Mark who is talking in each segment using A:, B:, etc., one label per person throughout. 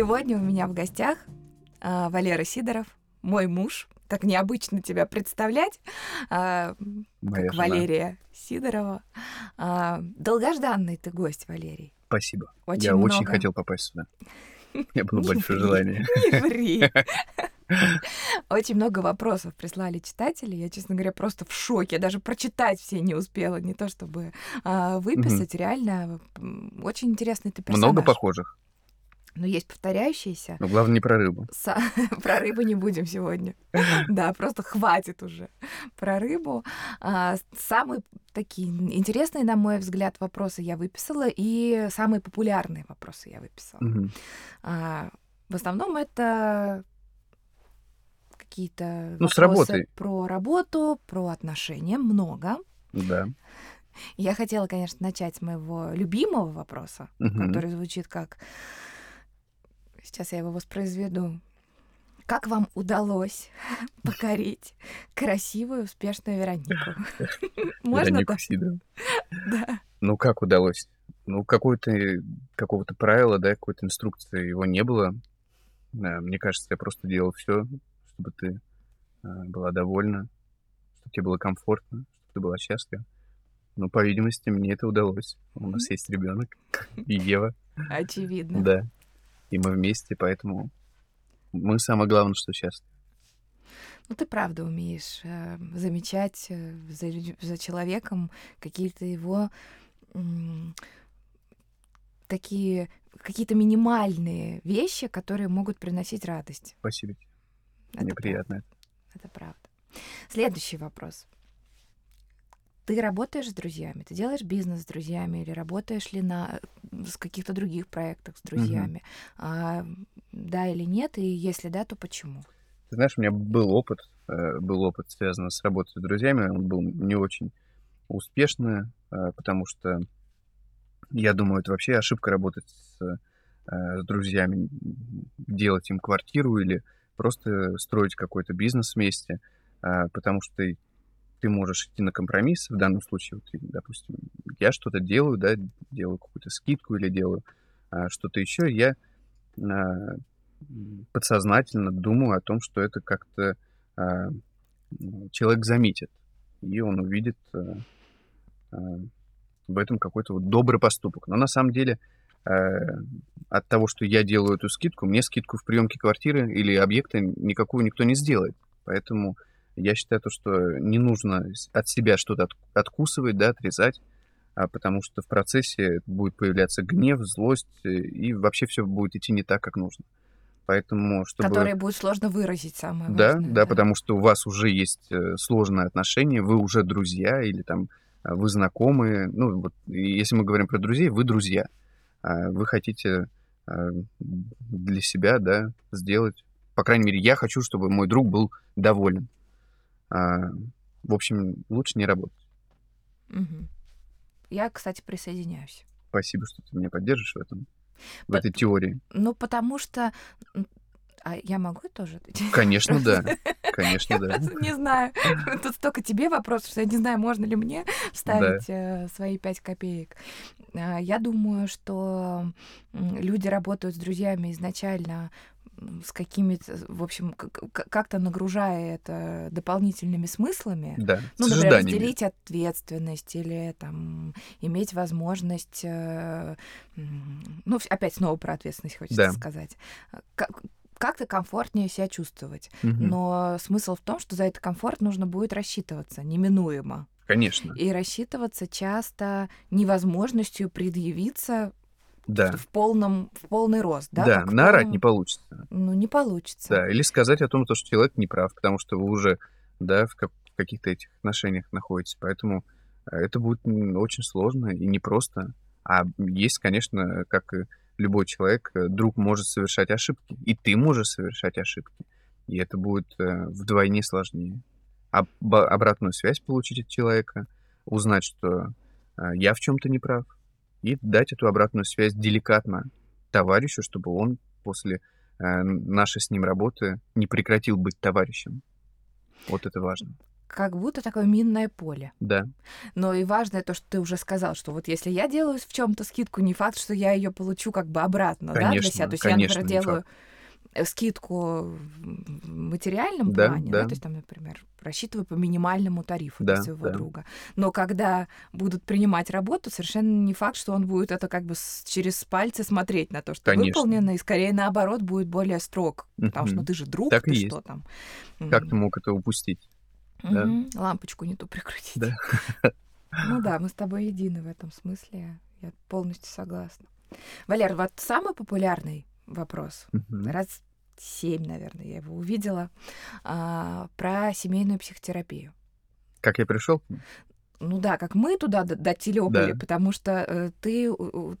A: Сегодня у меня в гостях а, Валера Сидоров, мой муж. Так необычно тебя представлять,
B: Моя
A: как
B: жена.
A: Валерия Сидорова. А, долгожданный ты гость, Валерий.
B: Спасибо.
A: Очень
B: Я очень
A: много.
B: хотел попасть сюда. Было
A: Не
B: большое желание.
A: Не ври. Очень много вопросов прислали читатели. Я, честно говоря, просто в шоке. Я даже прочитать все не успела. Не то чтобы а, выписать. Реально, м, очень интересный ты персонаж.
B: Много похожих.
A: Но есть повторяющиеся.
B: Но главное не про рыбу.
A: Са- Про рыбу не будем сегодня. Да, просто хватит уже про рыбу. А, Самые такие интересные, на мой взгляд, вопросы я выписала, и самые популярные вопросы я выписала. А, В основном это какие-то
B: Ну,
A: вопросы про работу, про отношения, много.
B: Да.
A: Я хотела, конечно, начать с моего любимого вопроса, который звучит как... Сейчас я его воспроизведу. Как вам удалось покорить красивую, успешную Веронику? Можно так? Да.
B: Ну, как удалось? Ну, какого-то правила, да, какой-то инструкции его не было. Да, Мне кажется, я просто делал все, чтобы ты а, была довольна, чтобы тебе было комфортно, чтобы ты была счастлива. Ну, по видимости, мне это удалось. У нас есть ребенок и Ева,
A: Очевидно.
B: да. И мы вместе, поэтому мы самое главное, что счастливы.
A: Ну, ты правда умеешь э, замечать э, за, за человеком какие-то его м, такие какие-то минимальные вещи, которые могут приносить радость.
B: Спасибо.
A: Это
B: Мне приятно. Это
A: правда. Следующий вопрос. Ты работаешь с друзьями? Ты делаешь бизнес с друзьями или работаешь ли на с каких-то других проектах с друзьями? А, да или нет? И если да, то почему?
B: Ты знаешь, у меня был опыт, э, был опыт, связанный с работой с друзьями. Он был не очень успешный, э, потому что я думаю, это вообще ошибка работать с, э, с друзьями, делать им квартиру или просто строить какой-то бизнес вместе, потому что ты, ты можешь идти на компромисс. В данном случае, вот, допустим, я что-то делаю, да, делаю какую-то скидку или делаю э, что-то еще, я э, подсознательно думаю о том, что это как-то э, человек заметит, и он увидит э, э, в этом какой-то вот добрый поступок. Но на самом деле э, от того, что я делаю эту скидку, мне скидку в приемке квартиры или объекта никакую никто не сделает. Поэтому я считаю, то, что не нужно от себя что-то от- откусывать, да, отрезать, а потому что в процессе будет появляться гнев, злость, и вообще все будет идти не так, как нужно. Поэтому, чтобы...
A: Которые будет сложно выразить самое
B: Да,
A: важное.
B: да, потому что у вас уже есть э, сложные отношения, вы уже друзья или там э, вы знакомые. Ну, вот если мы говорим про друзей, вы друзья. А Вы хотите для себя, да, сделать. По крайней мере, я хочу, чтобы мой друг был доволен. А, В общем, лучше не работать.
A: Мгм. Я, кстати, присоединяюсь.
B: Спасибо, что ты меня поддержишь в этом, в
A: По-
B: этой теории.
A: Ну, потому что... А я могу тоже ответить?
B: Конечно, да. Конечно, да.
A: Не знаю. Тут столько тебе вопросов, что я не знаю, можно ли мне вставить э, свои пять копеек. А, Я думаю, что люди работают с друзьями изначально с какими-то, в общем, как-то нагружая это дополнительными смыслами.
B: Да,
A: Ну,
B: с
A: например,
B: ожиданиями.
A: разделить ответственность или там иметь возможность, э, ну, опять снова про ответственность хочется
B: Да.
A: сказать. Как, как-то комфортнее себя чувствовать.
B: Мгм.
A: Но смысл в том, что за этот комфорт нужно будет рассчитываться, неминуемо.
B: Конечно,
A: И рассчитываться часто невозможностью предъявиться
B: да.
A: в, полном, в полный рост. Да,
B: Да,
A: в
B: наорать
A: полном-
B: не получится.
A: Ну, не получится.
B: Да, или сказать о том, то, что человек не прав, потому что вы уже, да, в, как- в каких-то этих отношениях находитесь. Поэтому э, это будет очень сложно и непросто. А есть, конечно, как и любой человек, э, друг может совершать ошибки, и ты можешь совершать ошибки. И это будет э, вдвойне сложнее. Об- обратную связь получить от человека, узнать, что я в чем-то не прав, и дать эту обратную связь деликатно товарищу, чтобы он после э, нашей с ним работы не прекратил быть товарищем. Вот это важно.
A: как будто такое минное поле.
B: Да.
A: Но и важное то, что ты уже сказал, что вот если я делаю в чем-то скидку, не факт, что я ее получу как бы обратно,
B: конечно,
A: да, для себя. То есть
B: конечно,
A: я, например, делаю
B: факт.
A: Э, скидку в материальном
B: да,
A: плане,
B: да.
A: да, то есть там, например, рассчитываю по минимальному тарифу
B: да,
A: для своего
B: да.
A: друга. Но когда будут принимать работу, совершенно не факт, что он будет это как бы с, через пальцы смотреть на то, что
B: Конечно.
A: выполнено, и скорее наоборот будет более строг, потому что ну, ты же друг,
B: так
A: ты что
B: есть.
A: там.
B: Как ты мог это упустить? да.
A: Лампочку не ту прикрутить.
B: Да.
A: Ну да, мы с тобой едины в этом смысле. Я полностью согласна. Валер, вот самый популярный вопрос.
B: Мгм.
A: Раз семь, наверное, я его увидела. а, про семейную психотерапию.
B: Как я пришел?
A: Ну да, как мы туда дотелепали,
B: Да.
A: потому что э, ты,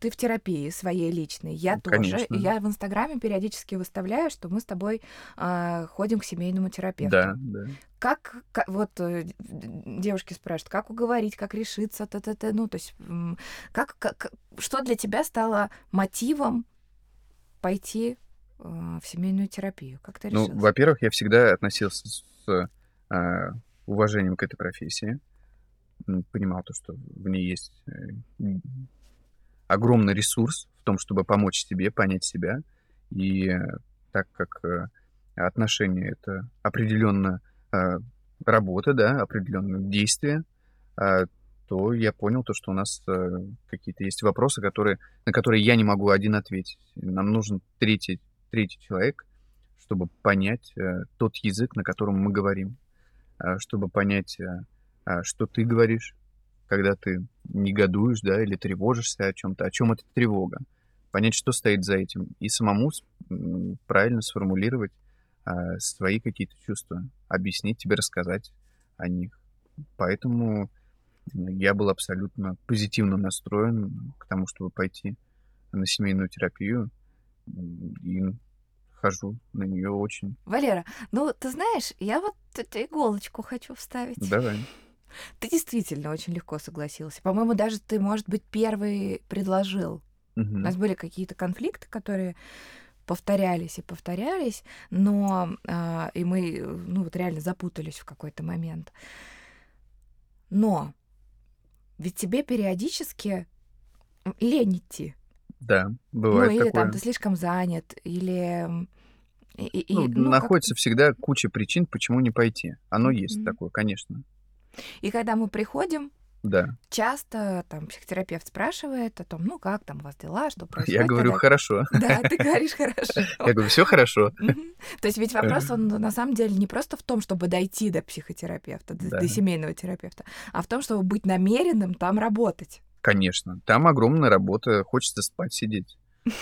A: ты в терапии своей личной, я
B: Ну,
A: тоже.
B: конечно.
A: И я в Инстаграме периодически выставляю, что мы с тобой а, ходим к семейному терапевту.
B: Да, да.
A: Как, ка- вот э, девушки спрашивают, как уговорить, как решиться, т -т -т, ну то есть как, как что для тебя стало мотивом пойти э, в семейную терапию? Как ты
B: Ну,
A: решился?
B: во-первых, я всегда относился с а, уважением к этой профессии. Понимал то, что в ней есть э, огромный ресурс в том, чтобы помочь себе, понять себя. И э, так как э, отношения это определенно э, работа, да, определенные действия, а, то я понял то, что у нас э, какие-то есть вопросы, которые, на которые я не могу один ответить. Нам нужен третий, третий человек, чтобы понять э, тот язык, на котором мы говорим, а, чтобы понять, э, а, что ты говоришь, когда ты негодуешь, да, или тревожишься о чем-то, о чем эта тревога, понять, что стоит за этим, и самому правильно сформулировать а, свои какие-то чувства, объяснить тебе, рассказать о них. Поэтому я был абсолютно позитивно настроен к тому, чтобы пойти на семейную терапию, и хожу на нее очень.
A: Валера, ну ты знаешь, я вот иголочку хочу вставить.
B: Давай.
A: Ты действительно очень легко согласился. По-моему, даже ты, может быть, первый предложил. У
B: Мгм.
A: нас были какие-то конфликты, которые повторялись и повторялись, но а, и мы, э, ну вот реально запутались в какой-то момент. Но ведь тебе периодически лень идти.
B: Да, бывает
A: ну или
B: такое.
A: там ты слишком занят, или и, и-
B: Ну,
A: ну, как-
B: находится всегда куча причин, почему не пойти. Оно есть
A: Мгм.
B: такое, конечно.
A: и когда мы приходим,
B: Да.
A: часто там психотерапевт спрашивает о том, ну как там у вас дела, что происходит.
B: Я говорю,
A: тогда-
B: хорошо.
A: Да, ты говоришь хорошо.
B: Я говорю, все хорошо.
A: То есть ведь вопрос, он на самом деле не просто в том, чтобы дойти до психотерапевта, до, семейного терапевта, а в том, чтобы быть намеренным там работать.
B: Конечно. Там огромная работа, хочется спать сидеть,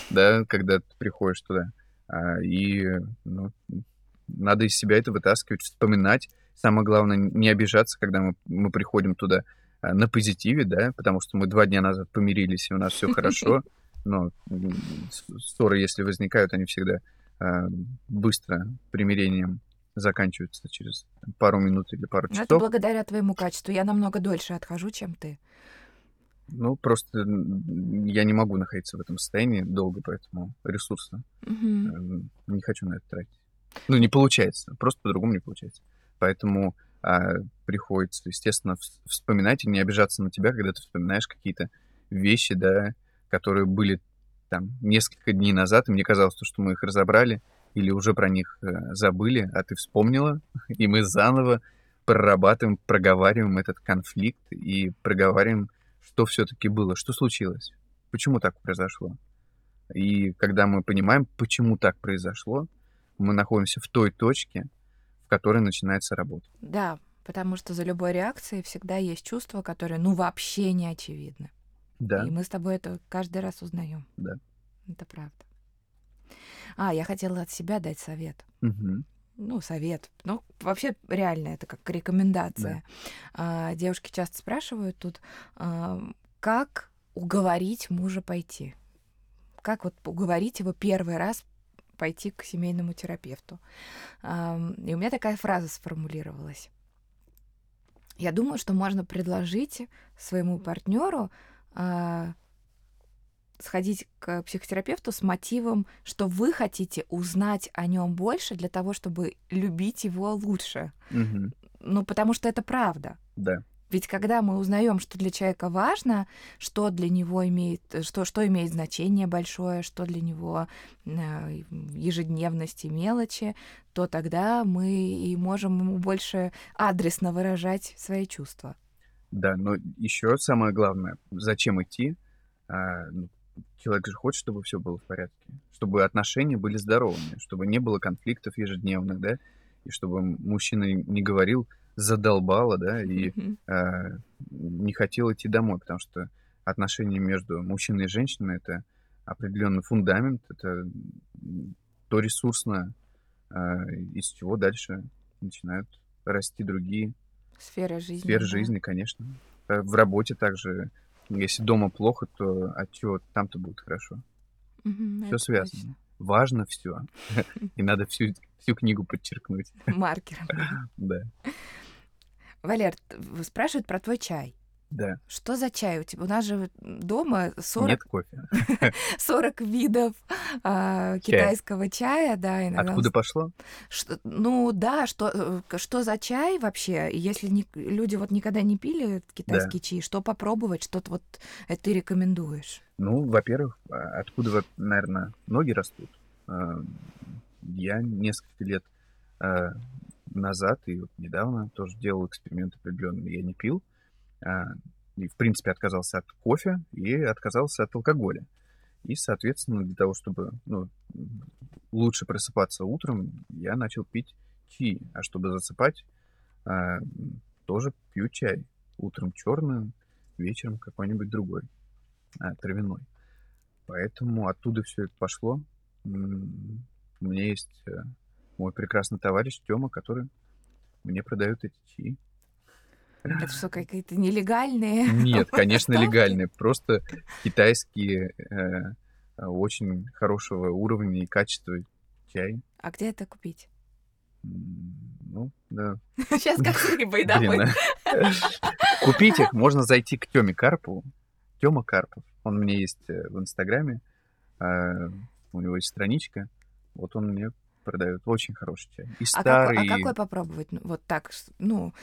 B: да, когда ты приходишь туда. А, И ну, надо из себя это вытаскивать, вспоминать. Самое главное, не обижаться, когда мы, мы приходим туда на позитиве, да, потому что мы два дня назад помирились, и у нас все хорошо. Но ссоры, если возникают, они всегда а, быстро примирением заканчиваются через пару минут или пару
A: Но это
B: часов.
A: благодаря твоему качеству. Я намного дольше отхожу, чем ты.
B: Ну, просто я не могу находиться в этом состоянии долго, поэтому ресурса
A: Мгм.
B: эм, не хочу на это тратить. Ну, не получается, просто по-другому не получается. Поэтому приходится, естественно, вс- вспоминать и не обижаться на тебя, когда ты вспоминаешь какие-то вещи, да, которые были там несколько дней назад, и мне казалось, то, что мы их разобрали или уже про них э, забыли, а ты вспомнила, и мы заново прорабатываем, проговариваем этот конфликт и проговариваем, что все-таки было, что случилось, почему так произошло. И когда мы понимаем, почему так произошло, мы находимся в той точке, в которой начинается работа.
A: Да, потому что за любой реакцией всегда есть чувства, которые, ну, вообще не очевидны.
B: Да,
A: И мы с тобой это каждый раз узнаем.
B: Да.
A: Это правда. А, я хотела от себя дать совет.
B: Мгм.
A: Ну, совет. Ну, вообще, реально, это как рекомендация. А, девушки часто спрашивают тут, а, как уговорить мужа пойти? Как вот уговорить его первый раз пойти к семейному терапевту? И у меня такая фраза сформулировалась. Я думаю, что можно предложить своему партнеру а, сходить к психотерапевту с мотивом, что вы хотите узнать о нем больше для того, чтобы любить его лучше.
B: Мгм.
A: Ну, потому что это правда.
B: Да.
A: Ведь когда мы узнаем, что для человека важно, что для него имеет, что, что имеет значение большое, что для него э, ежедневности, мелочи, то тогда мы и можем ему больше адресно выражать свои чувства.
B: Да, но еще самое главное, зачем идти? А, ну, человек же хочет, чтобы все было в порядке, чтобы отношения были здоровыми, чтобы не было конфликтов ежедневных, да, и чтобы мужчина не говорил задолбало, да, и э, не хотел идти домой, потому что отношения между мужчиной и женщиной это определенный фундамент, это то ресурсное, э, из чего дальше начинают расти другие
A: сферы жизни.
B: Сферы да. жизни, конечно. Э, в работе также, если дома плохо, то от чего там-то будет хорошо.
A: Угу,
B: все связано. Точно. Важно все. И надо всю, всю книгу подчеркнуть.
A: Маркером.
B: Да.
A: Валер, спрашивают про твой чай.
B: Да.
A: Что за чай у тебя? У нас же дома 40...
B: Нет кофе.
A: 40 видов а, китайского чая, да.
B: Иногда... Откуда пошло?
A: Что, ну да, что, э, что за чай вообще? Если не, люди вот никогда не пили китайский да. чай, что попробовать, что-то вот это ты рекомендуешь?
B: Ну, во-первых, а, откуда, наверное, ноги растут. Я несколько лет а, назад и вот недавно тоже делал эксперимент определенный. Я не пил, а, и, в принципе, отказался от кофе и отказался от алкоголя. И, соответственно, для того, чтобы ну, лучше просыпаться утром, я начал пить чай. А чтобы засыпать, а, тоже пью чай. Утром черный, вечером какой-нибудь другой, а, травяной. Поэтому оттуда все это пошло. У меня есть э, мой прекрасный товарищ Тёма, который мне продает эти чаи.
A: Это что, какие-то нелегальные?
B: Нет, конечно, легальные. Просто китайские, э, очень хорошего уровня и качества чай.
A: А где это купить?
B: Ну, да.
A: Сейчас как с рыбой, да?
B: Купить их можно зайти к Тёме Карпову. Тёма Карпов. Он у меня есть э, в Инстаграме. А, у него есть страничка. Вот он мне продают очень хороший чай. И старый.
A: А, как, а какой попробовать? Ну, вот так, ну,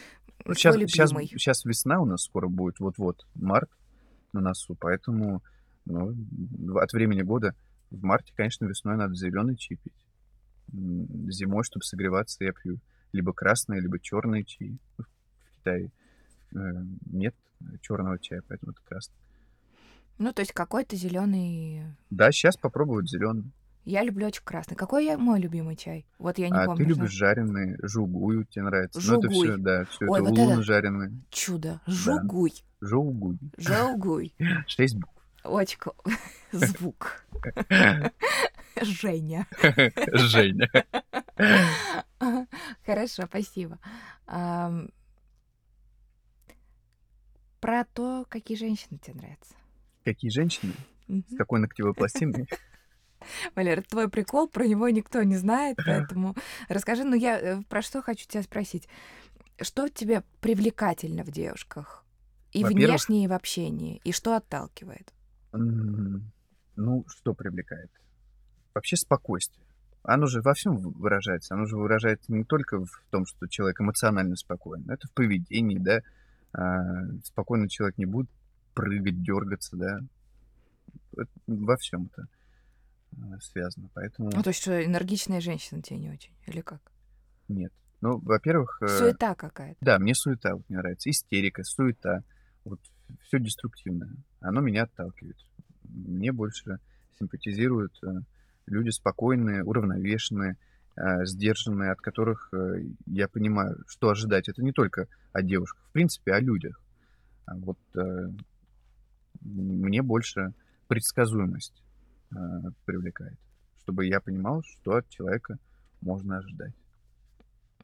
B: ну сейчас, сейчас, сейчас весна у нас скоро будет, вот-вот, март на носу, поэтому ну, от времени года в марте, конечно, весной надо зеленый чай пить. Зимой, чтобы согреваться, я пью либо красный, либо черный чай. В Китае э, нет черного чая, поэтому это красный.
A: Ну, то есть какой-то зеленый.
B: Да, сейчас попробовать зеленый.
A: Я люблю очень красный. Какой я мой любимый чай? Вот я не
B: а
A: помню.
B: ты любишь жареный, жугую тебе нравится.
A: Жугуй.
B: Ну, это все, да, все
A: Ой,
B: это
A: вот
B: лун
A: это
B: жареный.
A: Чудо. Жугуй.
B: Да. Жугуй.
A: Жугуй.
B: Шесть букв.
A: Очень звук. Женя.
B: Женя.
A: Хорошо, спасибо. Про то, какие женщины тебе нравятся.
B: Какие женщины? С какой ногтевой пластиной?
A: Валер, это твой прикол, про него никто не знает, поэтому расскажи, ну я э, про что хочу тебя спросить. Что тебе привлекательно в девушках? И внешне, и в общении? И что отталкивает?
B: Ну, что привлекает? Вообще спокойствие. Оно же во всем выражается. Оно же выражается не только в том, что человек эмоционально спокоен. Это в поведении, да. А, спокойный человек не будет прыгать, дергаться, да. Во всем это. Э, связано. Поэтому...
A: Ну, то есть, что энергичная женщина тебе не очень, или как?
B: Нет. Ну, во-первых...
A: Э, суета какая-то.
B: Да, мне суета вот мне нравится. Истерика, суета. Вот все деструктивное. Оно меня отталкивает. Мне больше симпатизируют э, люди спокойные, уравновешенные, сдержанные, от которых я понимаю, что ожидать. Это не только о девушках, в принципе, о людях. А вот мне больше предсказуемость привлекает, чтобы я понимал, что от человека можно ожидать.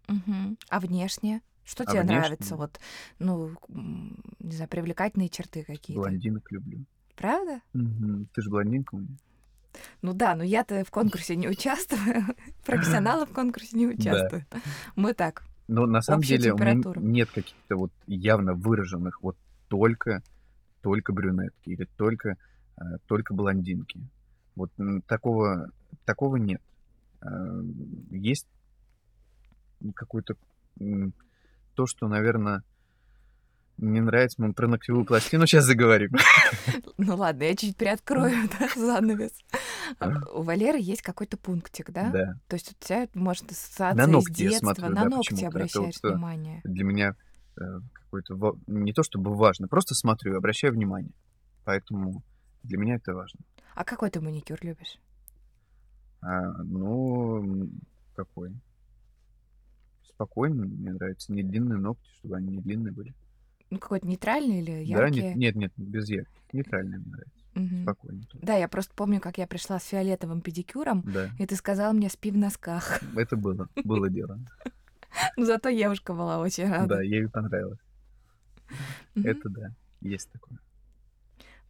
A: Угу. А внешне? Что а тебе внешне? нравится? Вот, ну, не знаю, привлекательные черты какие-то.
B: Блондинок люблю.
A: Правда?
B: Угу. Ты же блондинка у меня.
A: Ну да, но я-то в конкурсе не участвую, профессионалы в конкурсе не участвуют. Мы так.
B: Но на самом деле у меня нет каких-то вот явно выраженных вот только только брюнетки или только э, только блондинки. Вот такого, такого нет. А, есть какой-то то, что, наверное, мне нравится, мы про ногтевую пластину сейчас заговорим.
A: Ну ладно, я чуть приоткрою да, занавес. А, у Валеры есть какой-то пунктик, да?
B: Да.
A: То есть у тебя, может, ассоциация
B: На ногти я
A: детства,
B: смотрю,
A: на
B: да,
A: ногти обращаешь
B: вот, э,
A: внимание.
B: Для меня э, какой-то... Не то чтобы важно, просто смотрю, обращаю внимание. Поэтому для меня это важно.
A: А какой ты маникюр любишь?
B: А, ну, какой? Спокойно, мне нравится. Не длинные ногти, чтобы они не длинные были.
A: Ну, какой-то нейтральный или
B: Да, нет,
A: яркий?
B: нет, нет, без ярких. Нейтральные мне нравится.
A: Мгм.
B: Спокойно.
A: Да, я просто помню, как я пришла с фиолетовым педикюром,
B: Да,
A: и ты сказал мне «спи в носках».
B: это было, было дело.
A: Ну, зато девушка была очень
B: Да,
A: рада.
B: ей понравилось. Это да, есть такое.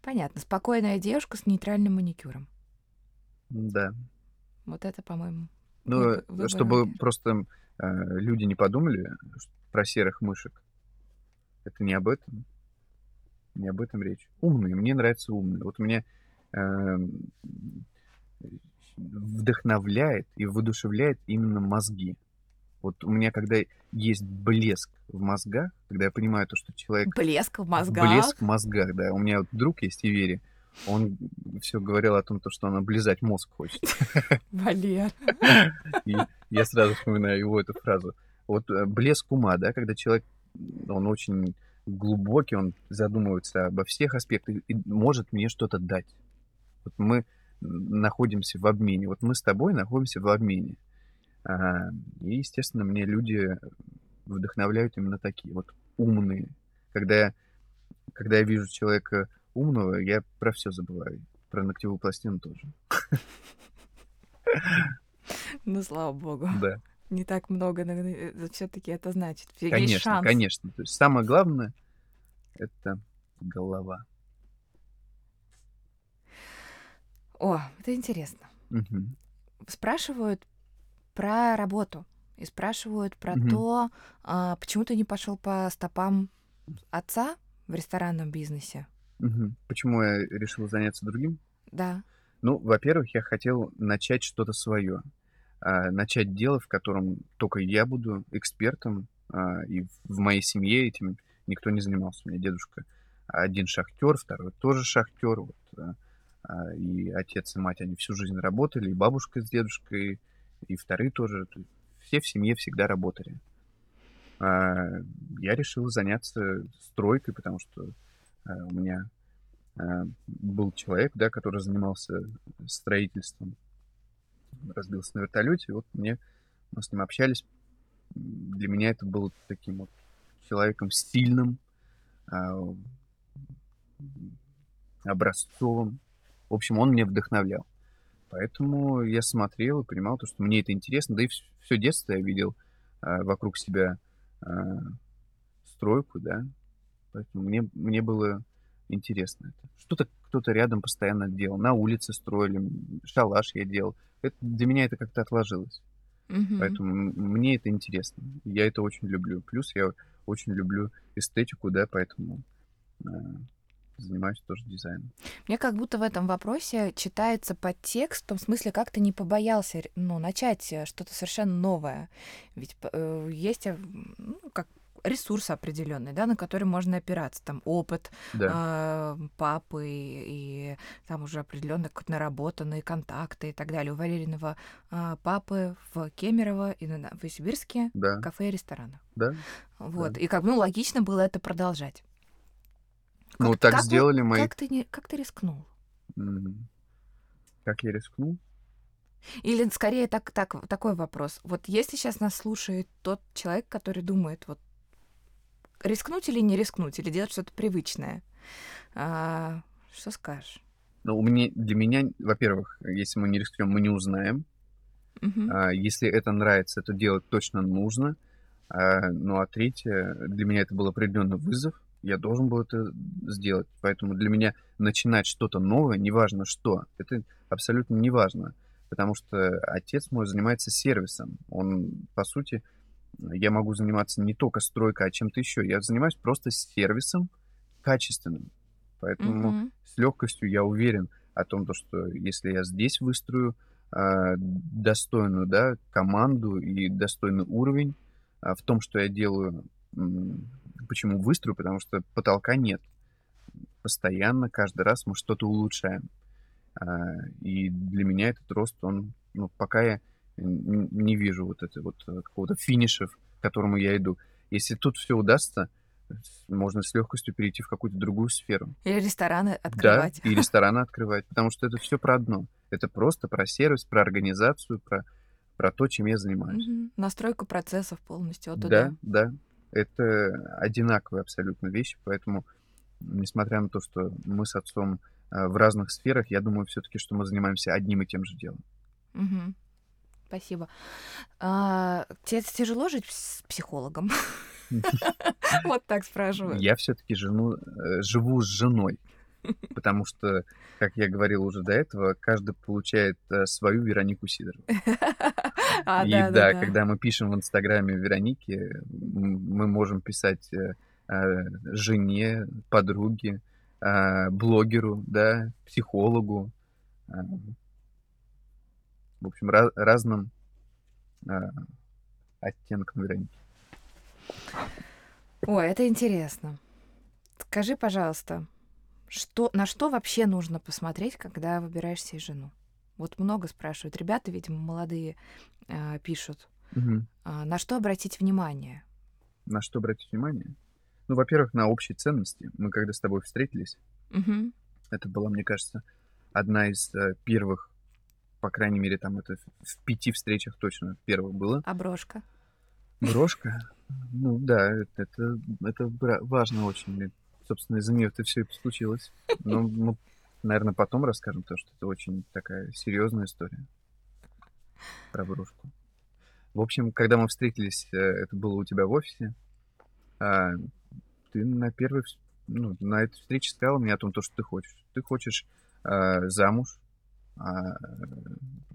A: Понятно. Спокойная девушка с нейтральным маникюром.
B: Да.
A: Вот это, по-моему,
B: Ну,
A: выбор, выбор
B: чтобы
A: Валеры.
B: просто э, люди не подумали про серых мышек. Это не об этом. Не об этом речь. Умные. Мне нравятся умные. Вот меня эм, вдохновляет и воодушевляет именно мозги. Вот у меня, когда есть блеск в мозгах, когда я понимаю то, что человек
A: Блеск в мозгах.
B: Блеск в мозгах, да. У меня вот друг есть, Ивери. Он все говорил о том, то, что он облизать мозг хочет.
A: Валер.
B: И я сразу вспоминаю его эту фразу. Вот э, блеск ума, да, когда человек, он очень глубокий, он задумывается обо всех аспектах и может мне что-то дать. Вот мы находимся в обмене. Вот мы с тобой находимся в обмене. И, естественно, мне люди вдохновляют именно такие, вот умные. Когда я, когда я вижу человека умного, я про все забываю. Про ногтевую пластину тоже.
A: Ну, слава богу.
B: Да,
A: Не так много, все-таки это значит. Есть
B: конечно,
A: шанс.
B: конечно. То есть самое главное — это голова.
A: О, это интересно.
B: Мгм.
A: Спрашивают про работу. И спрашивают про
B: Мгм.
A: то, а, почему ты не пошел по стопам отца в ресторанном бизнесе.
B: Мгм. Почему я решил заняться другим?
A: Да.
B: Ну, во-первых, я хотел начать что-то свое. Начать дело, в котором только я буду экспертом, а, и в- моей семье этим никто не занимался. У меня дедушка один шахтер, второй тоже шахтер. Вот, а, а, и отец и мать, они всю жизнь работали, и бабушка с дедушкой, и вторые тоже. Все в семье всегда работали. А, Я решил заняться стройкой, потому что а, у меня а, был человек, да, который занимался строительством, разбился на вертолете, и вот мне, мы с ним общались, для меня это было таким вот человеком сильным, а, м, образцовым. В общем, он меня вдохновлял. Поэтому я смотрел и понимал, то, что мне это интересно. Да и все детство я видел а, вокруг себя а, стройку, да. Поэтому мне, мне было интересно это. Что-то кто-то рядом постоянно делал. На улице строили, шалаш я делал. Это, для меня это как-то отложилось.
A: Мгм.
B: Поэтому мне это интересно. Я это очень люблю. Плюс я очень люблю эстетику, да, поэтому а, занимаюсь тоже дизайном.
A: Мне как будто в этом вопросе читается подтекст, в том смысле, как ты не побоялся ну, начать э, что-то совершенно новое. Ведь э, есть э, ну, как ресурс определенный, да, на который можно опираться. Там опыт
B: Да,
A: а, папы и там уже определенно наработанные контакты и так далее. У Валериного а, папы в Кемерово и на Новосибирске
B: да,
A: кафе и рестораны.
B: да.
A: Вот. И как ну, логично было это продолжать.
B: Ну,
A: Как-
B: так
A: как
B: сделали мои...
A: Как ты, не, как ты рискнул?
B: Как я рискнул?
A: Или скорее так, так, такой вопрос. Вот если сейчас нас слушает тот человек, который думает, вот рискнуть или не рискнуть, или делать что-то привычное, а, что скажешь?
B: Ну, у меня, для меня, во-первых, если мы не рискнем, мы не узнаем.
A: Мгм.
B: А, Если это нравится, это делать точно нужно. А, Ну, а третье, для меня это был определенный вызов. Я должен был это сделать. Поэтому для меня начинать что-то новое, неважно что, это абсолютно неважно. Потому что отец мой занимается сервисом. Он, по сути, я могу заниматься не только стройкой, а чем-то еще. Я занимаюсь просто сервисом качественным. Поэтому
A: Мгм.
B: с легкостью я уверен о том, то, что если я здесь выстрою а, достойную да, команду и достойный уровень а, в том, что я делаю, Почему выстрою? Потому что потолка нет. Постоянно, каждый раз мы что-то улучшаем. А, и для меня этот рост, он, ну, пока я не вижу вот это вот э, какого-то финиша, к которому я иду. Если тут все удастся, можно с легкостью перейти в какую-то другую сферу.
A: Или рестораны открывать.
B: Да, и рестораны открывать, потому что это все про одно. Это просто про сервис, про организацию, про, про то, чем я занимаюсь.
A: Угу. Настройку процессов полностью от
B: Да, да. Это одинаковые абсолютно вещи, поэтому, несмотря на то, что мы с отцом э, в разных сферах, я думаю все-таки, что мы занимаемся одним и тем же делом.
A: Угу. Спасибо. А, тебе тяжело жить с психологом? Вот так спрашиваю.
B: Я все-таки э, живу с женой, потому что, как я говорил уже до этого, каждый получает э, свою Веронику Сидорову. А, И да, да, когда мы пишем в Инстаграме Вероники, мы можем писать э, жене, подруге, блогеру, да, психологу, в общем, разным оттенкам Вероники.
A: Ой, это интересно. Скажи, пожалуйста, что, на что вообще нужно посмотреть, когда выбираешь себе жену? Вот много спрашивают. Ребята, видимо, молодые э, пишут. Угу. Э, на что обратить внимание?
B: На что обратить внимание? Ну, во-первых, на общие ценности. Мы когда с тобой встретились, угу. это была, мне кажется, одна из э, первых, по крайней мере, там это в пяти встречах точно первых было.
A: А брошка?
B: Брошка? Ну да, это, это важно очень. Собственно, из-за нее это все и случилось. Но мы, наверное, потом расскажем, потому что это очень такая серьезная история про брошку. В общем, когда мы встретились, э, это было у тебя в офисе, а, ты на первой, ну, на этой встрече сказала мне о том, то, что ты хочешь. Ты хочешь а, замуж, а,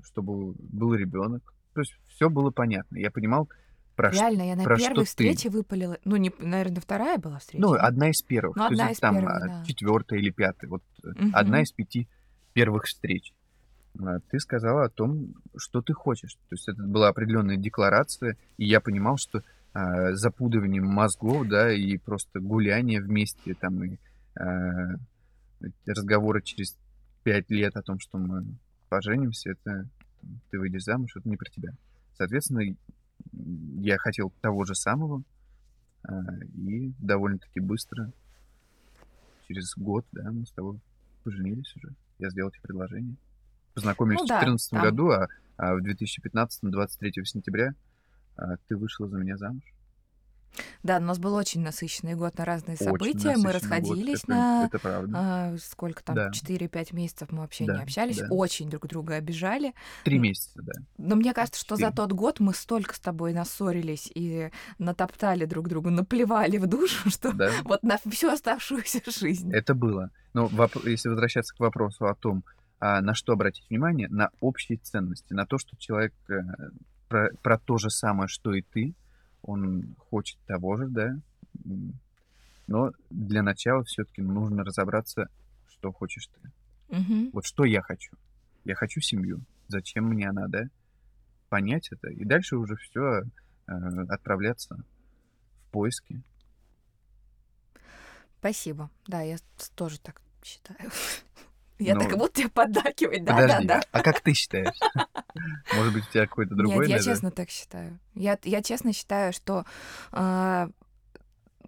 B: чтобы был ребенок. То есть все было понятно. Я понимал,
A: про Реально, я на про первой встрече ты? выпалила. Ну, не, наверное, вторая была встреча.
B: Ну, одна из первых. Ну, одна из там, первых, а, да. Четвертая или пятая. Вот угу. одна из пяти первых встреч. А, ты сказала о том, что ты хочешь. То есть это была определенная декларация, и я понимал, что а, запудывание мозгов, да, и просто гуляние вместе, там, и а, разговоры через пять лет о том, что мы поженимся, это ты выйдешь замуж, это не про тебя. Соответственно, я хотел того же самого, а, и довольно-таки быстро, через год, да, мы с тобой поженились уже. Я сделал тебе предложение. Познакомились ну, в 2014 да, году, а, а в 2015, 23 сентября, а, ты вышла за меня замуж.
A: Да, у нас был очень насыщенный год на разные события. Мы расходились год. на это, это а, сколько там, да. 4-5 месяцев мы вообще да, не общались, да. очень друг друга обижали.
B: Три месяца, да.
A: Но мне кажется, 4. что за тот год мы столько с тобой нассорились и натоптали друг другу, наплевали в душу, что да. вот на всю оставшуюся жизнь.
B: Это было. Но воп- если возвращаться к вопросу о том, а, на что обратить внимание, на общие ценности, на то, что человек э, про, про то же самое, что и ты, он хочет того же, да, но для начала все-таки нужно разобраться, что хочешь ты. Угу. Вот что я хочу. Я хочу семью. Зачем мне она, да? Понять это. И дальше уже все э, отправляться в поиски.
A: Спасибо. Да, я тоже так считаю. Я Но... так будто тебе поддакивать, да, Подожди, да, да.
B: А как ты считаешь? Может быть, у тебя какой-то другой?
A: Нет, я честно так считаю. Я, я честно считаю, что э,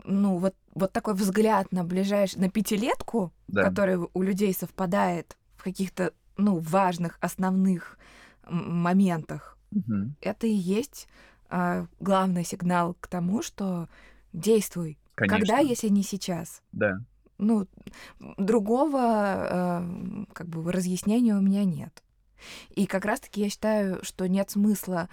A: ну, вот, вот такой взгляд на ближайший, на пятилетку, да. который у людей совпадает в каких-то, ну, важных, основных моментах, угу. это и есть э, главный сигнал к тому, что действуй. Конечно. Когда, если не сейчас?
B: Да.
A: Ну, другого э, как бы разъяснения у меня нет. И как раз-таки я считаю, что нет смысла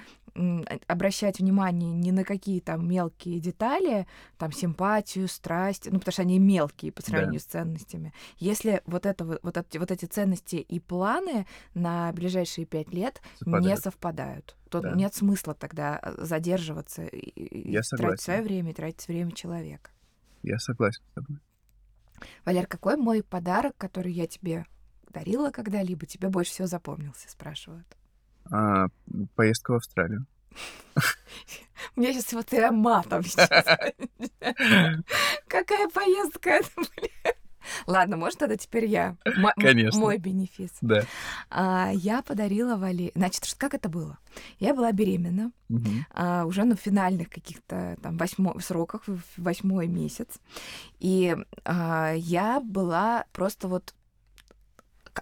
A: обращать внимание ни на какие там мелкие детали, там симпатию, страсть, ну потому что они мелкие по сравнению да. с ценностями. Если вот это вот эти вот эти ценности и планы на ближайшие пять лет совпадают. не совпадают, то да. нет смысла тогда э, задерживаться и, я тратить свое время, и тратить время человека.
B: Я согласен с тобой.
A: Валер, какой мой подарок, который я тебе дарила когда-либо, тебе больше всего запомнился, спрашивают?
B: А, поездка в Австралию.
A: У меня сейчас вот я матом Какая поездка это, блин. Ладно, может, тогда теперь я. М-
B: Конечно.
A: Мой бенефис.
B: Да.
A: А, я подарила Вале... Значит, как это было? Я была беременна, угу. а, уже на финальных каких-то там восьмо... сроках, в восьмой месяц. И а, я была просто вот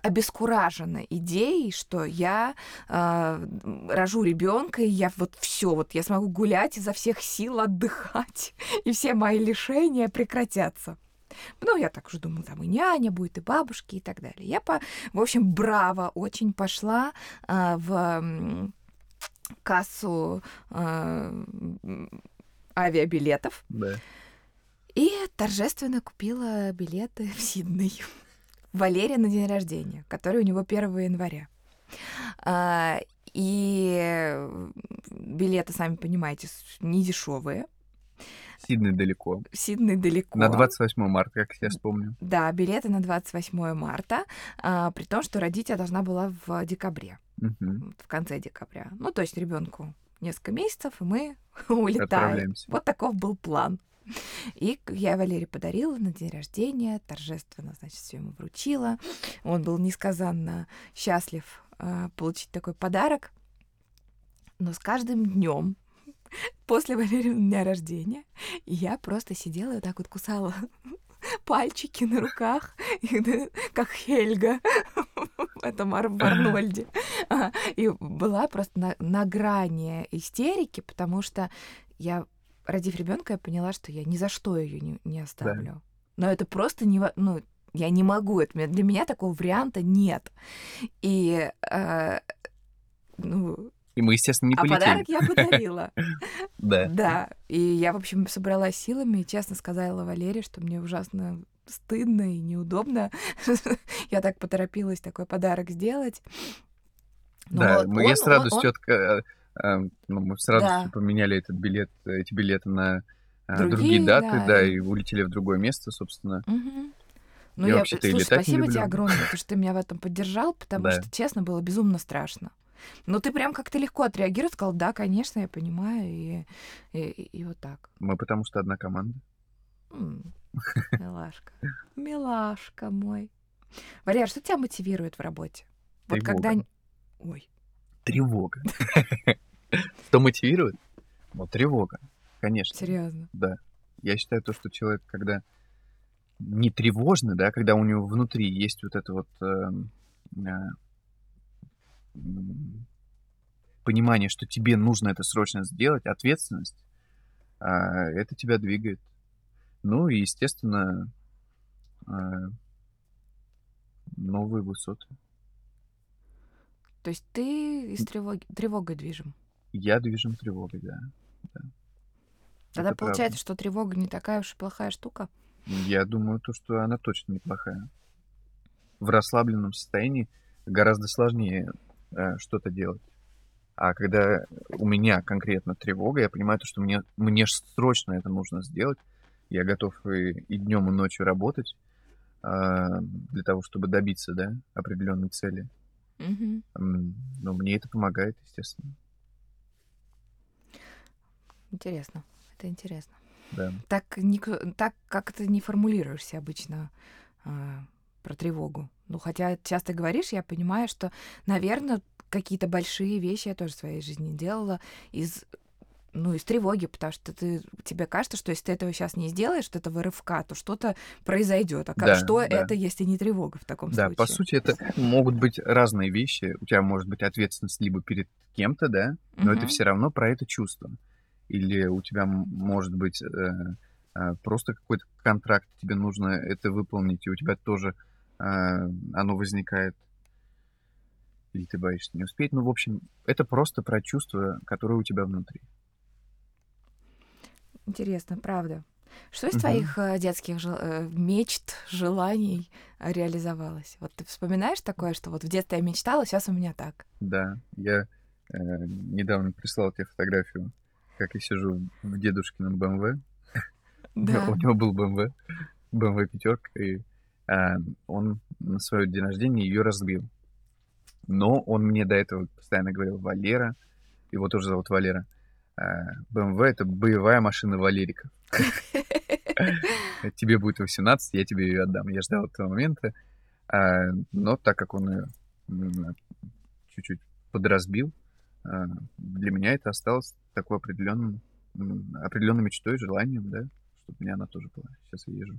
A: обескуражена идеей, что я э, рожу ребенка, и я вот все, вот я смогу гулять изо всех сил, отдыхать, и все мои лишения прекратятся. Ну, я так уже думала, там и няня будет, и бабушки, и так далее. Я, по, в общем, браво очень пошла э, в кассу э, авиабилетов.
B: Да.
A: И торжественно купила билеты в Сидней. Валерия на день рождения, который у него 1 января. А, и билеты, сами понимаете, не дешевые.
B: Сиднey далеко.
A: Сиднey далеко.
B: На 28 марта, как я вспомню.
A: Да, билеты на 28 марта, а, при том, что родить я должна была в декабре,
B: угу.
A: в конце декабря. Ну, то есть ребенку несколько месяцев, и мы улетаем. Вот таков был план. И я Валерий подарила на день рождения, торжественно, значит, все ему вручила. Он был несказанно счастлив э, получить такой подарок. Но с каждым днем после Валерия дня рождения я просто сидела и вот так вот кусала пальчики на руках, как Хельга в этом Арнольде. И была просто на, на грани истерики, потому что я родив ребенка, я поняла, что я ни за что ее не, не оставлю. Да. Но это просто не... Ну, я не могу. Это, для меня такого варианта нет. И... Э, ну,
B: и мы, естественно, не
A: а
B: полетели.
A: подарок я подарила.
B: Да.
A: Да. И я, в общем, собралась силами и честно сказала Валерии, что мне ужасно стыдно и неудобно. я так поторопилась такой подарок сделать.
B: да, я с радостью Эм, ну, мы с радостью да. поменяли этот билет, эти билеты на э, другие, другие даты, да. да, и улетели в другое место, собственно.
A: Угу. Ну, я, я слушай, спасибо тебе огромное, потому что ты меня в этом поддержал, потому что, честно, было безумно страшно. Но ты прям как-то легко отреагировал, сказал, да, конечно, я понимаю, и, и, и вот так.
B: Мы потому что одна команда.
A: Милашка. Милашка мой. Валер, что тебя мотивирует в работе? Вот когда... Ой.
B: Тревога. Что мотивирует? Ну, тревога, конечно.
A: Серьезно?
B: Да. Я считаю то, что человек, когда не тревожный, да, когда у него внутри есть вот это вот э, э, понимание, что тебе нужно это срочно сделать, ответственность, э, это тебя двигает. Ну и, естественно, э, новые высоты.
A: То есть ты из тревоги, тревогой движим?
B: Я движим тревогой, да. да.
A: Тогда Это получается, правда. что тревога не такая уж и плохая штука?
B: Я думаю, то, что она точно неплохая. В расслабленном состоянии гораздо сложнее э, что-то делать. А когда у меня конкретно тревога, я понимаю, то, что мне, мне срочно это нужно сделать. Я готов и, и днем, и ночью работать э, для того, чтобы добиться да, определенной цели.
A: Угу.
B: Но мне это помогает, естественно.
A: Интересно. Это интересно.
B: Да.
A: Так, не, так как ты не формулируешься обычно а, про тревогу. Ну, хотя часто говоришь, я понимаю, что, наверное, какие-то большие вещи я тоже в своей жизни делала из ну, из тревоги, потому что ты, тебе кажется, что если ты этого сейчас не сделаешь, что это рывка, то что-то произойдет. А да, что да. это, если не тревога в таком
B: да,
A: случае?
B: Да, по сути, это могут быть разные вещи. У тебя может быть ответственность либо перед кем-то, да, но угу. это все равно про это чувство или у тебя может быть э, э, просто какой-то контракт, тебе нужно это выполнить, и у тебя тоже оно возникает, или ты боишься не успеть. Ну, в общем, это просто про чувства, которые у тебя внутри.
A: Интересно, правда. Что из угу. твоих э, детских жел... Э, мечт, желаний реализовалось? Вот ты вспоминаешь такое, что вот в детстве я мечтала, сейчас у меня так?
B: Да, я э, недавно прислал тебе фотографию как я сижу в дедушкином БМВ. Да. У него был БМВ, БМВ пятерка, и а, он на свое день рождения ее разбил. Но он мне до этого постоянно говорил, Валера, его тоже зовут Валера. БМВ — это боевая машина Валерика. Тебе будет 18, я тебе ее отдам. Я ждал этого момента. А, но так как он ее чуть-чуть подразбил, для меня это осталось такой определенным, определенной мечтой, желанием, да, чтобы у меня она тоже была. Сейчас я езжу.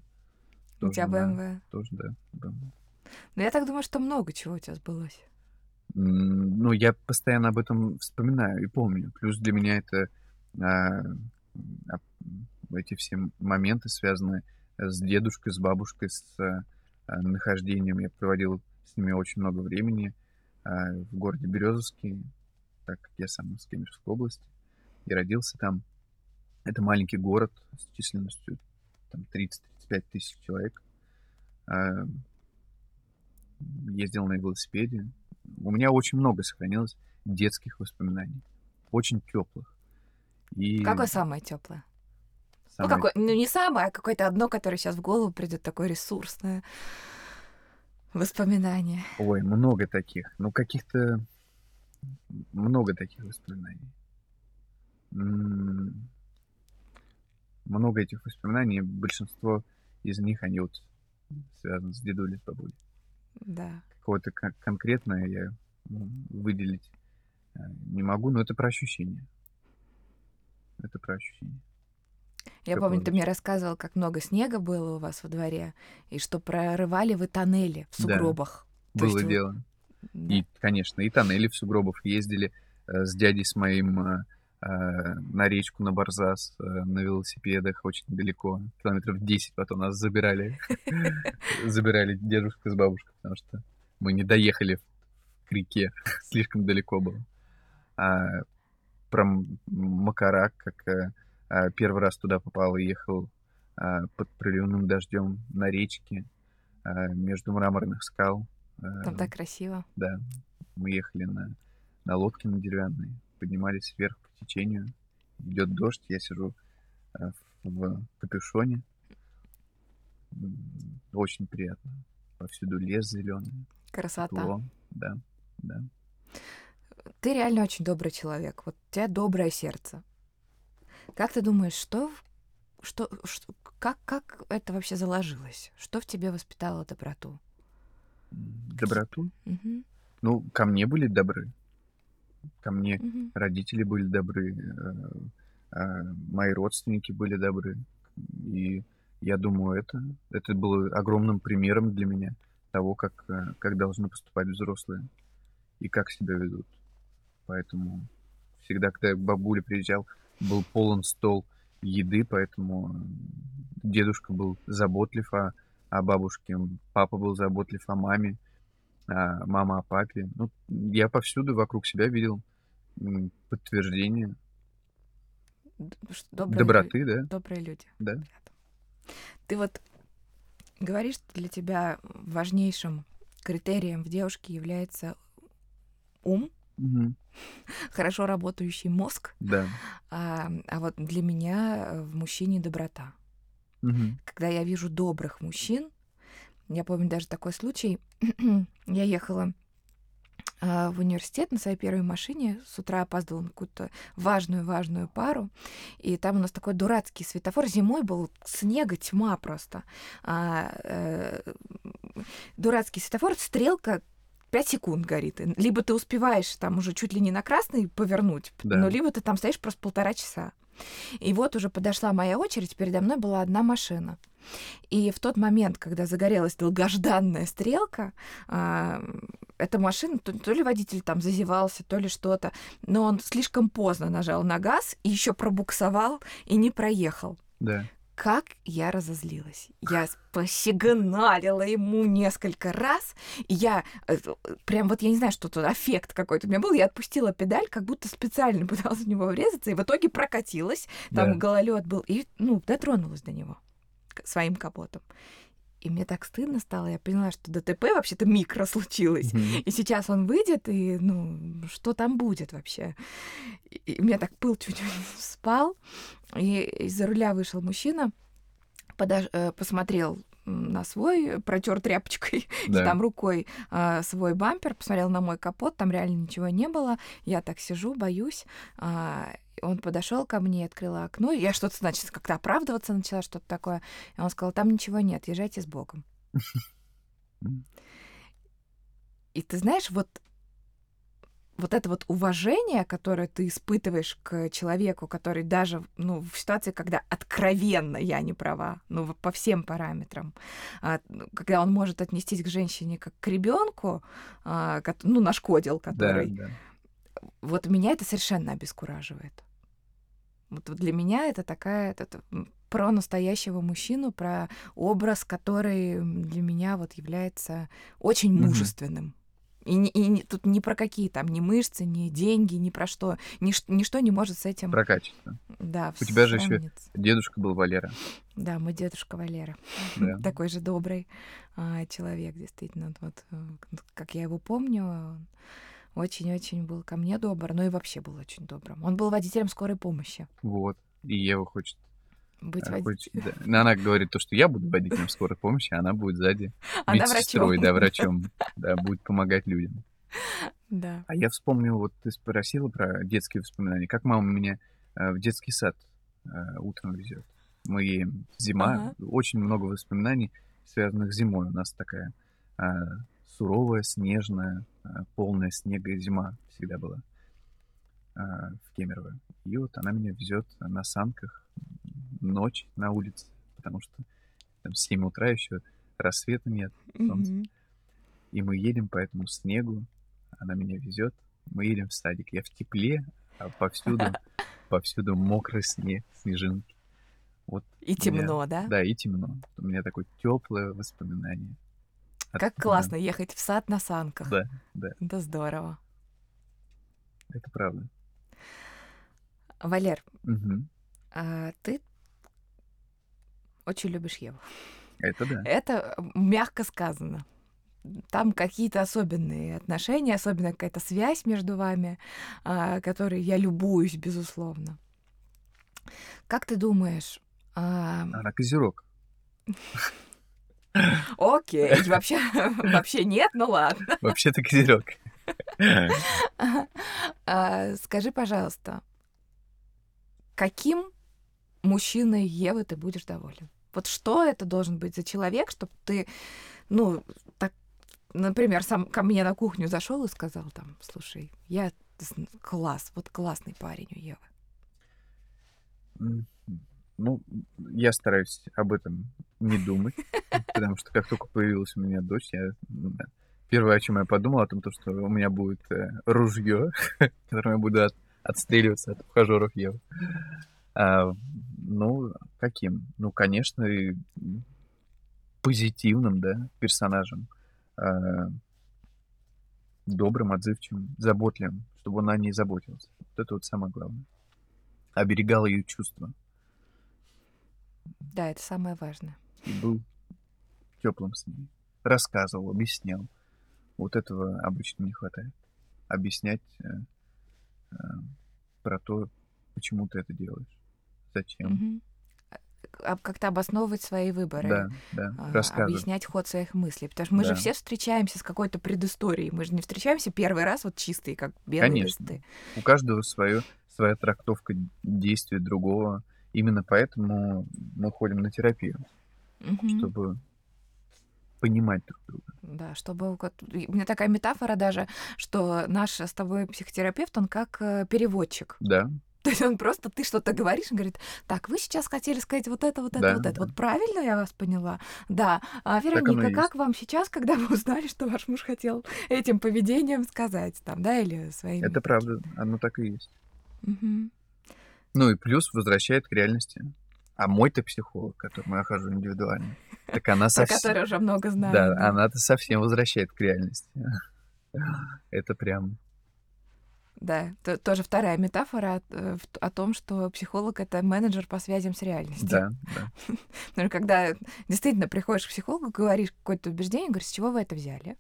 A: У тебя БМВ?
B: Тоже, да, БМВ.
A: Но я так думаю, что много чего у тебя сбылось.
B: Ну, я постоянно об этом вспоминаю и помню. Плюс для меня это а, а, эти все моменты связаны с дедушкой, с бабушкой, с а, нахождением. Я проводил с ними очень много времени а, в городе Березовский, так как я сам из Кемеровской области, и родился там. Это маленький город с численностью там 30-35 тысяч человек. А, ездил на велосипеде. У меня очень много сохранилось детских воспоминаний, очень теплых.
A: И... Какое самое теплое? Ну, самое... Ну, какое, ну, не самое, а какое-то одно, которое сейчас в голову придет, такое ресурсное воспоминание.
B: Ой, много таких. Ну, каких-то... Много таких воспоминаний. Много этих воспоминаний. Большинство из них, они вот связаны с дедулей, с бабулей.
A: Да.
B: Какого-то кон- конкретное я ну, выделить э, не могу, но это про ощущения. Это про ощущения.
A: Я помню, ты мне рассказывал, как много снега было у вас во дворе, и что прорывали вы тоннели в сугробах.
B: Да, было дело. Да. И, конечно, и тоннели в сугробах ездили э, с дядей с моим э, на речку, на Барзас, э, на велосипедах очень далеко. Километров 10 потом нас забирали. Забирали дедушка с бабушкой, потому что мы не доехали к реке. Слишком далеко было. А про Макарак, как э, а, первый раз туда попал и ехал а, под проливным дождем на речке а, между мраморных скал.
A: Там так красиво.
B: Да. Мы ехали на, на лодке на деревянной, поднимались вверх по течению. Идет дождь, я сижу в, в капюшоне. Очень приятно. Повсюду лес зеленый.
A: Красота.
B: Тепло. Да, да.
A: Ты реально очень добрый человек. Вот у тебя доброе сердце. Как ты думаешь, что, что, что как, как это вообще заложилось? Что в тебе воспитало доброту?
B: Доброту?
A: Угу.
B: Ну, ко мне были добры. Ко мне угу. родители были добры, э, э, мои родственники были добры. И я думаю, это, это было огромным примером для меня того, как, э, как должны поступать взрослые и как себя ведут. Поэтому всегда, когда я к бабуле приезжал, был полон стол еды, поэтому дедушка был заботлив о, о бабушке, папа был заботлив о маме, мама о папе. Ну, я повсюду вокруг себя видел подтверждение
A: добрые
B: доброты,
A: люди,
B: да.
A: Добрые люди.
B: Да.
A: Ты вот говоришь, что для тебя важнейшим критерием в девушке является ум,
B: Угу.
A: Хорошо работающий мозг.
B: Да.
A: А, а вот для меня в мужчине доброта.
B: Угу.
A: Когда я вижу добрых мужчин, я помню даже такой случай. я ехала а, в университет на своей первой машине, с утра опаздывала на какую-то важную-важную пару, и там у нас такой дурацкий светофор, зимой был снега тьма просто. А, э, дурацкий светофор, стрелка 5 секунд горит. Либо ты успеваешь там уже чуть ли не на красный повернуть, да. но либо ты там стоишь просто полтора часа. И вот уже подошла моя очередь, передо мной была одна машина. И в тот момент, когда загорелась долгожданная стрелка, а, эта машина, то, то ли водитель там зазевался, то ли что-то, но он слишком поздно нажал на газ и еще пробуксовал и не проехал.
B: Да
A: как я разозлилась. Я посигналила ему несколько раз. Я э, прям вот, я не знаю, что тут эффект какой-то у меня был. Я отпустила педаль, как будто специально пыталась в него врезаться, и в итоге прокатилась. Там да. гололед был, и, ну, дотронулась до него своим капотом. И мне так стыдно стало, я поняла, что ДТП вообще-то микро случилось. Mm-hmm. И сейчас он выйдет, и, ну, что там будет вообще? И, и у меня так пыл чуть-чуть спал, и из-за руля вышел мужчина, подож... Э, посмотрел на свой, протер тряпочкой да. там рукой э, свой бампер, посмотрел на мой капот, там реально ничего не было. Я так сижу, боюсь. Э, он подошел ко мне, открыл окно. Я что-то, значит, как-то оправдываться начала, что-то такое. И он сказал, там ничего нет, езжайте с Богом. И ты знаешь, вот вот это вот уважение, которое ты испытываешь к человеку, который даже, ну, в ситуации, когда откровенно я не права, ну, по всем параметрам, а, ну, когда он может отнестись к женщине как к ребенку, а, ну, нашкодил, который... Да, да. Вот меня это совершенно обескураживает. Вот для меня это такая... Это, про настоящего мужчину, про образ, который для меня вот является очень мужественным. Mm-hmm и, и тут ни про какие там, ни мышцы, ни деньги, ни про что. Нич, ничто не может с этим...
B: Про качество.
A: Да,
B: У тебя же еще дедушка был Валера.
A: Да, мой дедушка Валера. Да. Такой же добрый а, человек, действительно. Вот, э, как я его помню, очень-очень был ко мне добр, но и вообще был очень добрым. Он был водителем скорой помощи.
B: Вот. И Ева хочет
A: быть водителем.
B: Да. Она говорит то, что я буду водителем скорой помощи, а она будет сзади она медсестрой, да, врачом, да, будет помогать людям.
A: Да.
B: А я вспомнил, вот ты спросила про детские воспоминания. Как мама меня э, в детский сад э, утром везет. Мы едем зима, ага. очень много воспоминаний, связанных с зимой. У нас такая э, суровая, снежная, полная снега зима всегда была в Кемерово. И вот она меня везет на санках ночь на улице, потому что там 7 утра еще рассвета нет, солнца. Mm-hmm. И мы едем по этому снегу, она меня везет, мы едем в садик. Я в тепле, а повсюду, повсюду мокрый снег, снежинки.
A: Вот и темно, меня, да?
B: Да, и темно. У меня такое теплое воспоминание.
A: Как От, классно да. ехать в сад на санках.
B: Да, да.
A: Это здорово.
B: Это правда.
A: Валер,
B: угу.
A: а ты очень любишь Еву.
B: Это да.
A: Это мягко сказано. Там какие-то особенные отношения, особенно какая-то связь между вами, а, которой я любуюсь, безусловно. Как ты думаешь?
B: А... Она козерог.
A: Окей, вообще, вообще нет, ну ладно.
B: Вообще-то козерог.
A: А, скажи, пожалуйста, каким мужчиной Евы ты будешь доволен? Вот что это должен быть за человек, чтобы ты, ну, так, например, сам ко мне на кухню зашел и сказал там, слушай, я класс, вот классный парень у Евы.
B: Ну, я стараюсь об этом не думать, потому что как только появилась у меня дочь, я первое, о чем я подумал, о том, что у меня будет э, ружье, которым я буду от, отстреливаться от ухажеров Евы. А, ну, каким? Ну, конечно, позитивным, да, персонажем. А, добрым, отзывчивым, заботливым, чтобы он о ней заботился. Вот это вот самое главное. Оберегал ее чувства.
A: Да, это самое важное.
B: И был теплым с ней. Рассказывал, объяснял. Вот этого обычно не хватает. Объяснять э, э, про то, почему ты это делаешь зачем.
A: Угу. Как-то обосновывать свои выборы,
B: да, да,
A: а, объяснять ход своих мыслей. Потому что мы да. же все встречаемся с какой-то предысторией. Мы же не встречаемся первый раз вот чистые, как белые Конечно. листы.
B: У каждого свое, своя трактовка действия другого. Именно поэтому мы ходим на терапию, угу. чтобы понимать друг друга.
A: Да, чтобы... У меня такая метафора даже, что наш с тобой психотерапевт, он как э, переводчик.
B: Да,
A: то есть он просто, ты что-то говоришь, он говорит, так, вы сейчас хотели сказать вот это, вот это, да, вот это. Да. Вот правильно я вас поняла? Да. А, Вероника, как вам сейчас, когда вы узнали, что ваш муж хотел этим поведением сказать там, да, или своим...
B: Это правда, оно так и есть.
A: Угу.
B: Ну и плюс возвращает к реальности. А мой-то психолог, которому я хожу индивидуально, так она
A: совсем... Про уже много знаю.
B: Да, она-то совсем возвращает к реальности. Это прям
A: да, то, тоже вторая метафора о, э, о том, что психолог это менеджер по связям с реальностью.
B: Да, да.
A: Но когда действительно приходишь к психологу, говоришь какое-то убеждение, говоришь, с чего вы это взяли?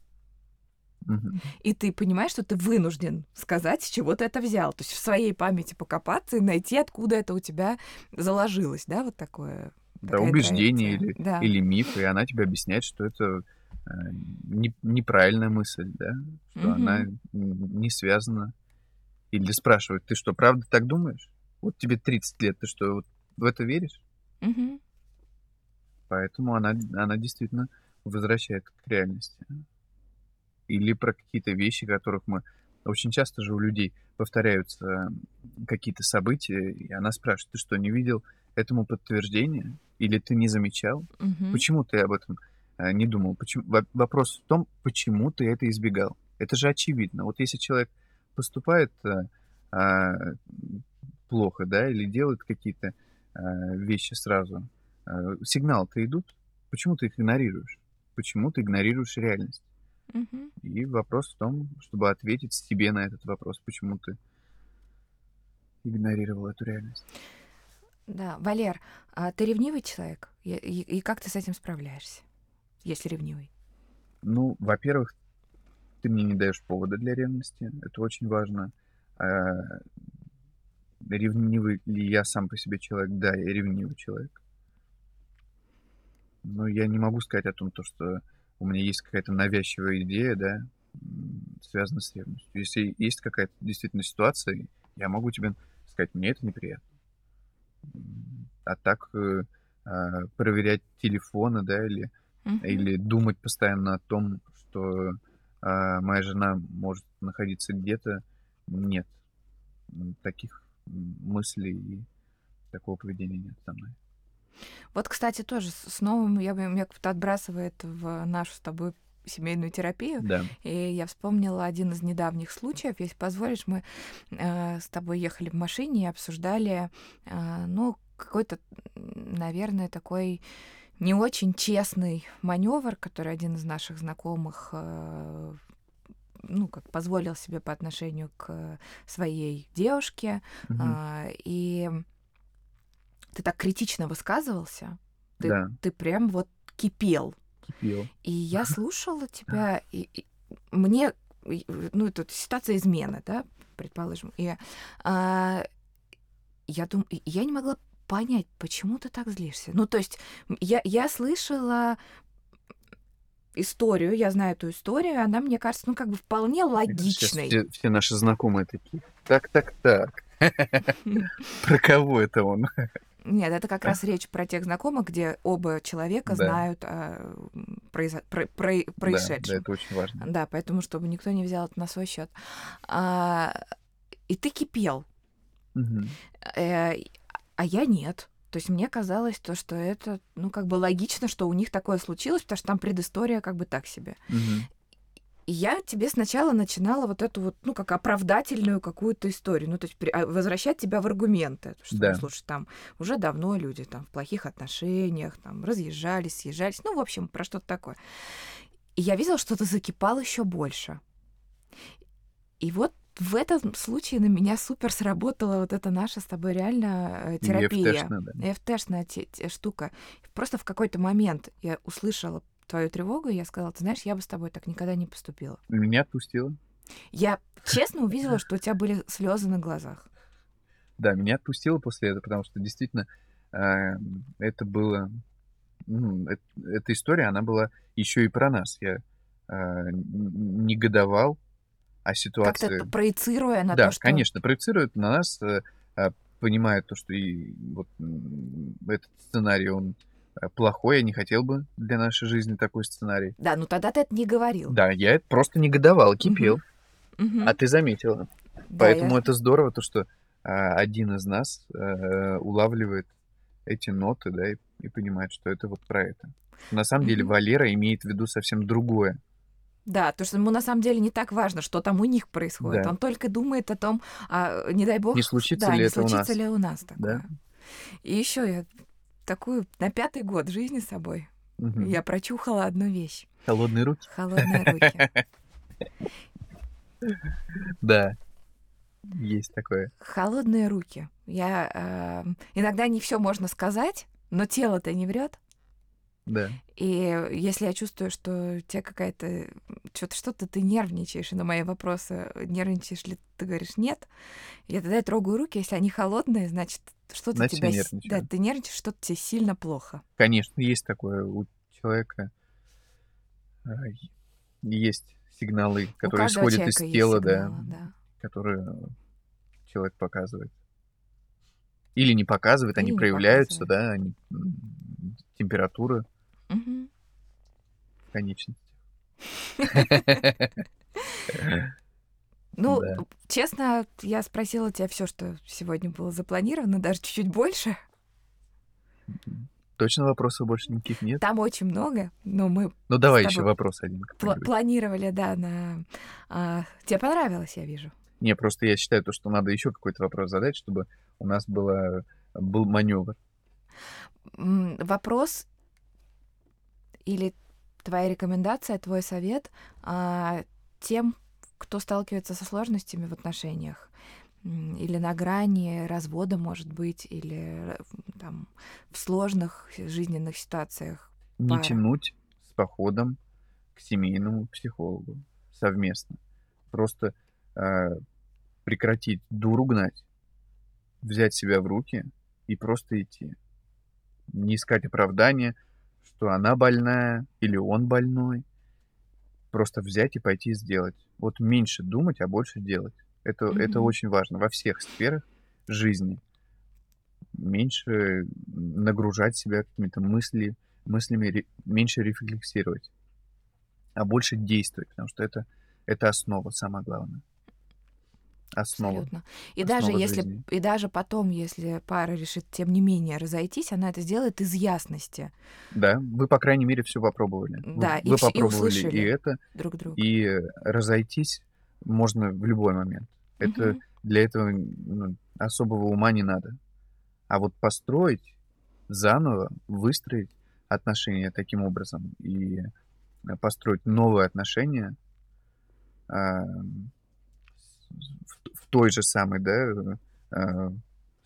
B: Угу.
A: И ты понимаешь, что ты вынужден сказать, с чего ты это взял. То есть в своей памяти покопаться и найти, откуда это у тебя заложилось, да, вот такое
B: да, убеждение или, да. или миф, и она тебе объясняет, что это э, не, неправильная мысль, да, что угу. она не связана. Или спрашивает, ты что, правда так думаешь? Вот тебе 30 лет, ты что, вот в это веришь?
A: Угу.
B: Поэтому она, она действительно возвращает к реальности. Или про какие-то вещи, которых мы... Очень часто же у людей повторяются какие-то события, и она спрашивает, ты что, не видел этому подтверждения? Или ты не замечал?
A: Угу.
B: Почему ты об этом э, не думал? Почему... Вопрос в том, почему ты это избегал. Это же очевидно. Вот если человек поступает э, э, плохо, да, или делает какие-то э, вещи сразу, э, сигналы-то идут, почему ты их игнорируешь? Почему ты игнорируешь реальность?
A: Угу.
B: И вопрос в том, чтобы ответить себе на этот вопрос, почему ты игнорировал эту реальность.
A: Да, Валер, а ты ревнивый человек? И, и, и как ты с этим справляешься, если ревнивый?
B: Ну, во-первых, ты мне не даешь повода для ревности, это очень важно. А, ревнивый ли я сам по себе человек? Да, я ревнивый человек. Но я не могу сказать о том, то, что у меня есть какая-то навязчивая идея, да, связанная с ревностью. Если есть какая-то действительно ситуация, я могу тебе сказать, мне это неприятно. А так э, э, проверять телефоны, да, или, uh-huh. или думать постоянно о том, что э, моя жена может находиться где-то, нет. Таких мыслей и такого поведения нет со мной.
A: Вот, кстати, тоже с новым я меня как-то отбрасывает в нашу с тобой семейную терапию.
B: Да.
A: И я вспомнила один из недавних случаев. Если позволишь, мы э, с тобой ехали в машине и обсуждали, э, ну, какой-то, наверное, такой не очень честный маневр, который один из наших знакомых э, ну, как позволил себе по отношению к своей девушке.
B: Угу.
A: Э, и ты так критично высказывался. Ты,
B: да.
A: ты прям вот кипел.
B: Кипел.
A: И я слушала тебя, и, и мне, ну, это ситуация измены, да, предположим. И а, я думаю, я не могла понять, почему ты так злишься. Ну, то есть я, я слышала историю, я знаю эту историю, она, мне кажется, ну, как бы вполне логичной.
B: Все, все наши знакомые такие. Так, так, так. Про кого это он?
A: Нет, это как раз речь про тех знакомых, где оба человека да. знают о произо... про... Про... происшедшем. Да,
B: да, это очень важно.
A: Да, поэтому, чтобы никто не взял это на свой счет. А... И ты кипел.
B: Угу.
A: Э, а я нет. То есть мне казалось то, что это, ну, как бы логично, что у них такое случилось, потому что там предыстория как бы так себе.
B: Угу.
A: И я тебе сначала начинала вот эту вот, ну, как оправдательную какую-то историю, ну, то есть а, возвращать тебя в аргументы, что,
B: да.
A: слушай, там уже давно люди там в плохих отношениях, там разъезжались, съезжались, ну, в общем, про что-то такое. И я видела, что ты закипал еще больше. И вот в этом случае на меня супер сработала вот эта наша с тобой реально э, терапия.
B: ефтешная
A: да. штука. Просто в какой-то момент я услышала твою тревогу, и я сказала, ты знаешь, я бы с тобой так никогда не поступила.
B: Меня отпустила.
A: Я честно увидела, что у тебя были слезы на глазах.
B: Да, меня отпустило после этого, потому что действительно э, это было... Ну, эта история, она была еще и про нас. Я э, негодовал о ситуации.
A: Как-то проецируя на
B: да,
A: то, что...
B: Да, конечно, проецирует на нас, э, э, понимая то, что и вот этот сценарий, он плохой, я не хотел бы для нашей жизни такой сценарий.
A: Да, ну тогда ты это не говорил.
B: Да, я просто негодовал, кипел.
A: Угу.
B: А ты заметила. Да, Поэтому я... это здорово, то, что а, один из нас а, улавливает эти ноты, да, и, и понимает, что это вот про это. На самом угу. деле Валера имеет в виду совсем другое.
A: Да, то что ему на самом деле не так важно, что там у них происходит. Да. Он только думает о том, а, не дай бог,
B: не случится
A: да,
B: ли
A: не
B: это
A: случится
B: у нас.
A: ли у нас такое.
B: Да.
A: И еще я такую на пятый год жизни с собой.
B: Угу.
A: Я прочухала одну вещь.
B: Холодные руки.
A: Холодные руки.
B: Да. Есть такое.
A: Холодные руки. Я э, иногда не все можно сказать, но тело-то не врет.
B: Да.
A: И если я чувствую, что тебе какая-то что-то что-то ты нервничаешь, и на мои вопросы нервничаешь ли ты говоришь нет, я тогда трогаю руки, если они холодные, значит что-то
B: Значит,
A: тебя... с- Да,
B: нервничаю.
A: ты нервничаешь, что-то тебе сильно плохо.
B: Конечно, есть такое у человека. и- Есть сигналы, которые исходят из тела, да,
A: сигналы, да.
B: которые человек показывает. Или не показывает, они
A: Или не
B: проявляются,
A: показывает.
B: да, они, температура
A: Мгм.
B: в конечностях.
A: Ну,
B: Да.
A: честно, я спросила тебя все, что сегодня было запланировано, даже чуть-чуть больше.
B: Точно вопросов больше никаких нет?
A: Там очень много, но мы
B: Ну давай еще вопрос один.
A: планировали, да, на... а, тебе понравилось, я вижу.
B: Не, просто я считаю, то, что надо еще какой-то вопрос задать, чтобы у нас было, был маневр.
A: Вопрос или твоя рекомендация, твой совет а, тем, кто сталкивается со сложностями в отношениях, или на грани развода, может быть, или э, там в сложных жизненных ситуациях.
B: Не
A: Пара.
B: тянуть с походом к семейному психологу совместно. Просто э, прекратить дуру гнать, взять себя в руки и просто идти. Не искать оправдания, что она больная или он больной. Просто взять и пойти сделать. Вот меньше думать, а больше делать. Это, это
A: Мгм.
B: очень важно во всех сферах жизни. Меньше нагружать себя какими-то мысли, мыслями, ре- меньше рефлексировать, а больше действовать, потому что это, это основа, самое главное. Основа.
A: Абсолютно. И даже
B: Основа
A: если,
B: жизни.
A: и даже потом, если пара решит, тем не менее, разойтись, она это сделает из ясности
B: Да, вы, по крайней мере, все попробовали. Вы-
A: Да, и
B: вы,
A: и
B: попробовали и,
A: услышали.
B: это,
A: друг друга.
B: и разойтись можно в любой момент. Это
A: Мгм.
B: для этого ну, особого ума не надо. А вот построить заново, выстроить отношения таким образом и э, построить новые отношения а, в, той же самой, да, э,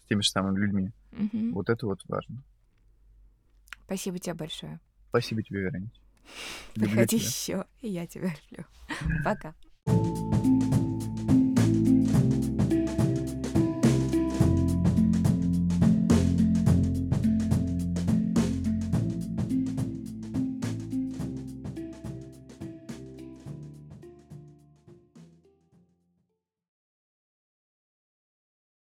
B: с теми же самыми людьми.
A: Мгм.
B: Вот это вот важно.
A: Спасибо тебе большое.
B: Спасибо тебе, Вероничка. Люблю
A: Приходи еще, и я тебя люблю. Пока.